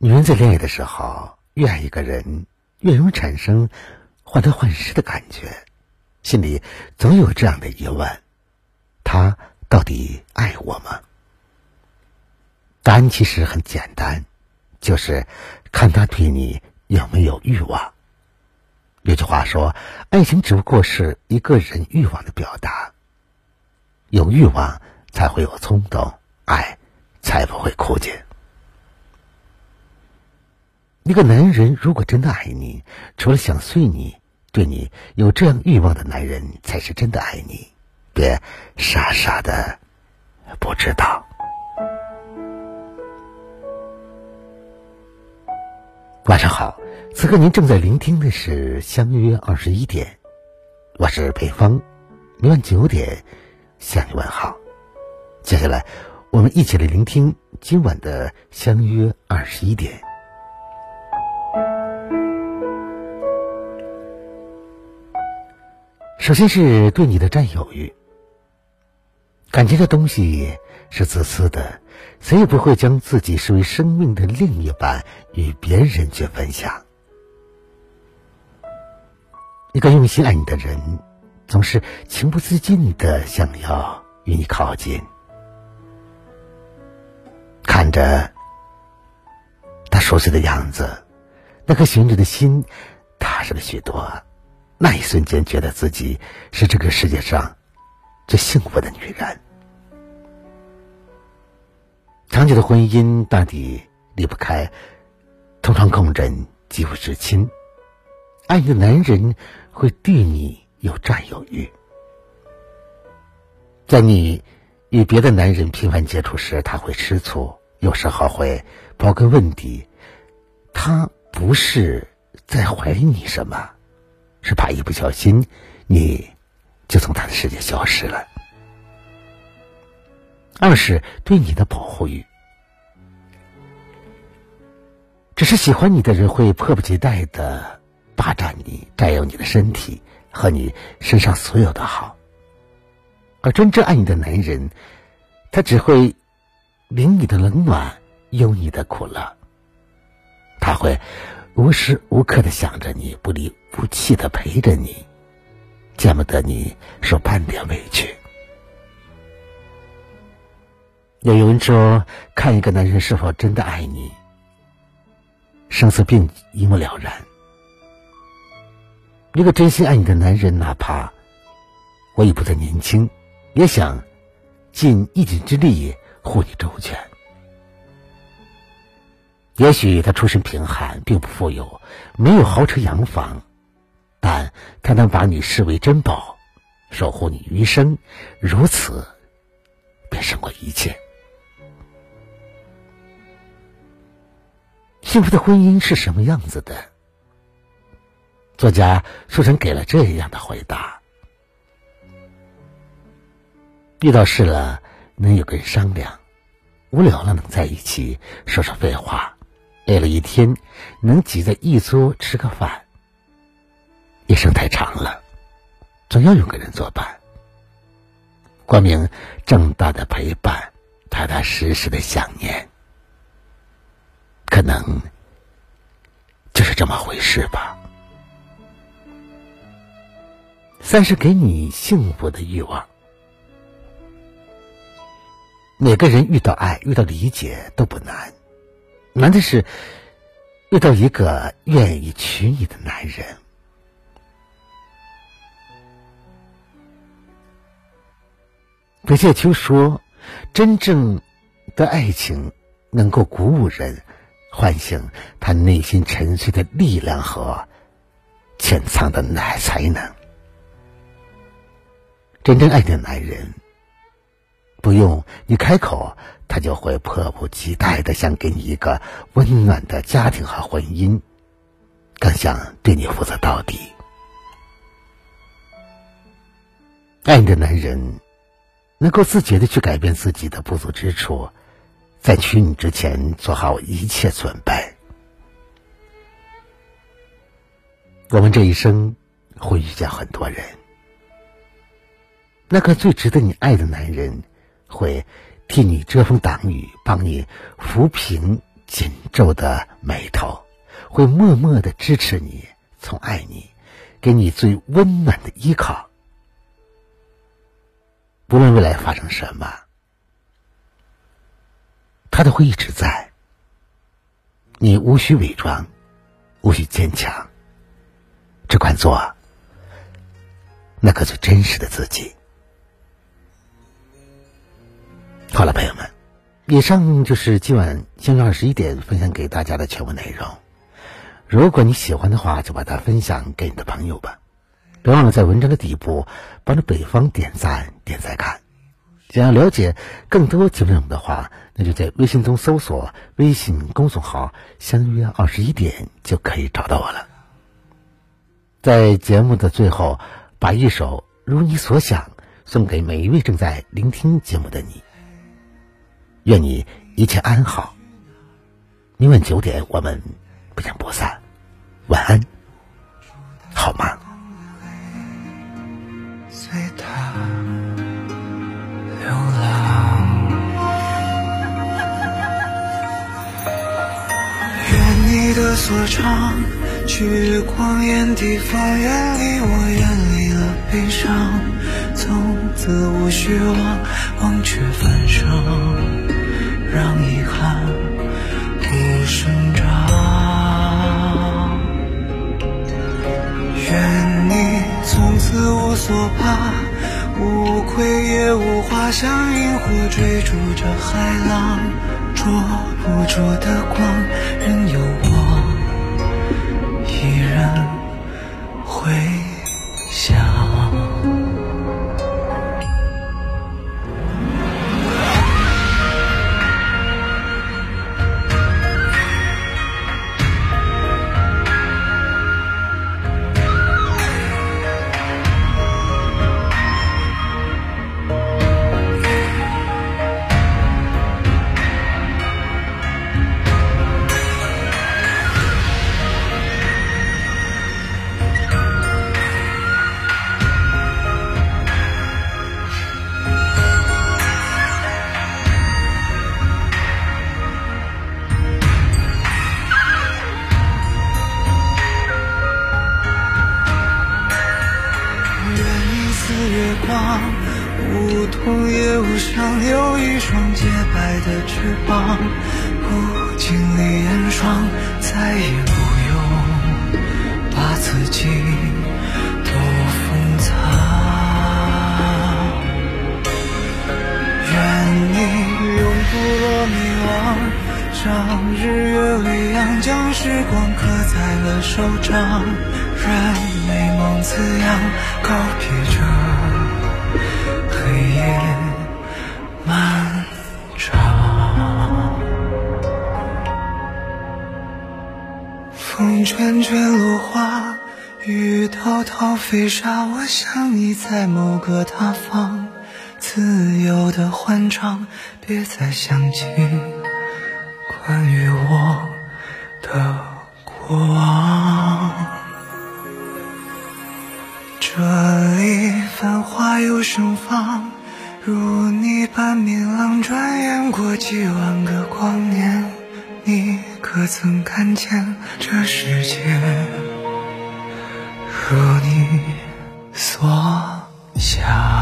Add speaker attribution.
Speaker 1: 女人在恋爱的时候，越爱一个人，越容易产生患得患失的感觉，心里总有这样的疑问：他到底爱我吗？答案其实很简单，就是看他对你有没有欲望。有句话说，爱情只不过是一个人欲望的表达，有欲望才会有冲动，爱才不会枯竭。一个男人如果真的爱你，除了想睡你，对你有这样欲望的男人才是真的爱你。别傻傻的不知道。晚上好，此刻您正在聆听的是《相约二十一点》，我是裴芳，每晚九点向你问好。接下来，我们一起来聆听今晚的《相约二十一点》。首先是对你的占有欲，感情这东西是自私的，谁也不会将自己视为生命的另一半与别人去分享。一个用心爱你的人，总是情不自禁的想要与你靠近，看着他熟悉的样子，那颗寻着的心踏实了许多。那一瞬间，觉得自己是这个世界上最幸福的女人。长久的婚姻到底离不开同床共枕、肌肤之亲。爱你的男人会对你有占有欲，在你与别的男人频繁接触时，他会吃醋，有时候会刨根问底。他不是在怀疑你什么。是怕一不小心，你就从他的世界消失了。二是对你的保护欲，只是喜欢你的人会迫不及待的霸占你，占有你的身体和你身上所有的好。而真正爱你的男人，他只会领你的冷暖，忧你的苦乐，他会。无时无刻的想着你，不离不弃的陪着你，见不得你受半点委屈。有人说，看一个男人是否真的爱你，生死并一目了然。一个真心爱你的男人，哪怕我已不再年轻，也想尽一己之力护你周全。也许他出身贫寒，并不富有，没有豪车洋房，但他能把你视为珍宝，守护你余生，如此便胜过一切。幸福的婚姻是什么样子的？作家书生给了这样的回答：遇到事了能有个人商量，无聊了能在一起说说废话。累了一天，能挤在一桌吃个饭。一生太长了，总要有个人作伴，光明正大的陪伴，踏踏实实的想念，可能就是这么回事吧。三是给你幸福的欲望。每个人遇到爱、遇到理解都不难。难的是遇到一个愿意娶你的男人。北界秋说：“真正的爱情能够鼓舞人，唤醒他内心沉睡的力量和潜藏的奶才能。真正爱的男人，不用你开口。”他就会迫不及待的想给你一个温暖的家庭和婚姻，更想对你负责到底。爱你的男人，能够自觉的去改变自己的不足之处，在娶你之前做好一切准备。我们这一生会遇见很多人，那个最值得你爱的男人会。替你遮风挡雨，帮你抚平紧皱的眉头，会默默的支持你，宠爱你，给你最温暖的依靠。无论未来发生什么，他都会一直在。你无需伪装，无需坚强，只管做那个最真实的自己。好了，朋友们，以上就是今晚相约二十一点分享给大家的全部内容。如果你喜欢的话，就把它分享给你的朋友吧。别忘了在文章的底部帮着北方点赞、点赞看。想要了解更多节目内容的话，那就在微信中搜索微信公众号“相约二十一点”就可以找到我了。在节目的最后，把一首《如你所想》送给每一位正在聆听节目的你。愿你一切安好。明晚九点，我们不见不散。晚安，好吗？
Speaker 2: 的所长，去光艳地方，远离我，远离了悲伤，从此无需忘，忘却繁盛。让遗憾不生长。愿你从此无所怕，无愧也无话，像萤火追逐着海浪，捉不住的光，任由我想。不经历严霜，再也不用把自己都封藏。愿你永不落迷惘，让日月微扬，将时光刻在了手掌，任美梦滋养，告别这。风卷卷落花，雨滔滔飞沙。我想你在某个他方，自由的欢唱。别再想起关于我的过往。这里繁华又盛放，如你般明朗。转眼过几万个光年，你可曾看见这世界如你所想？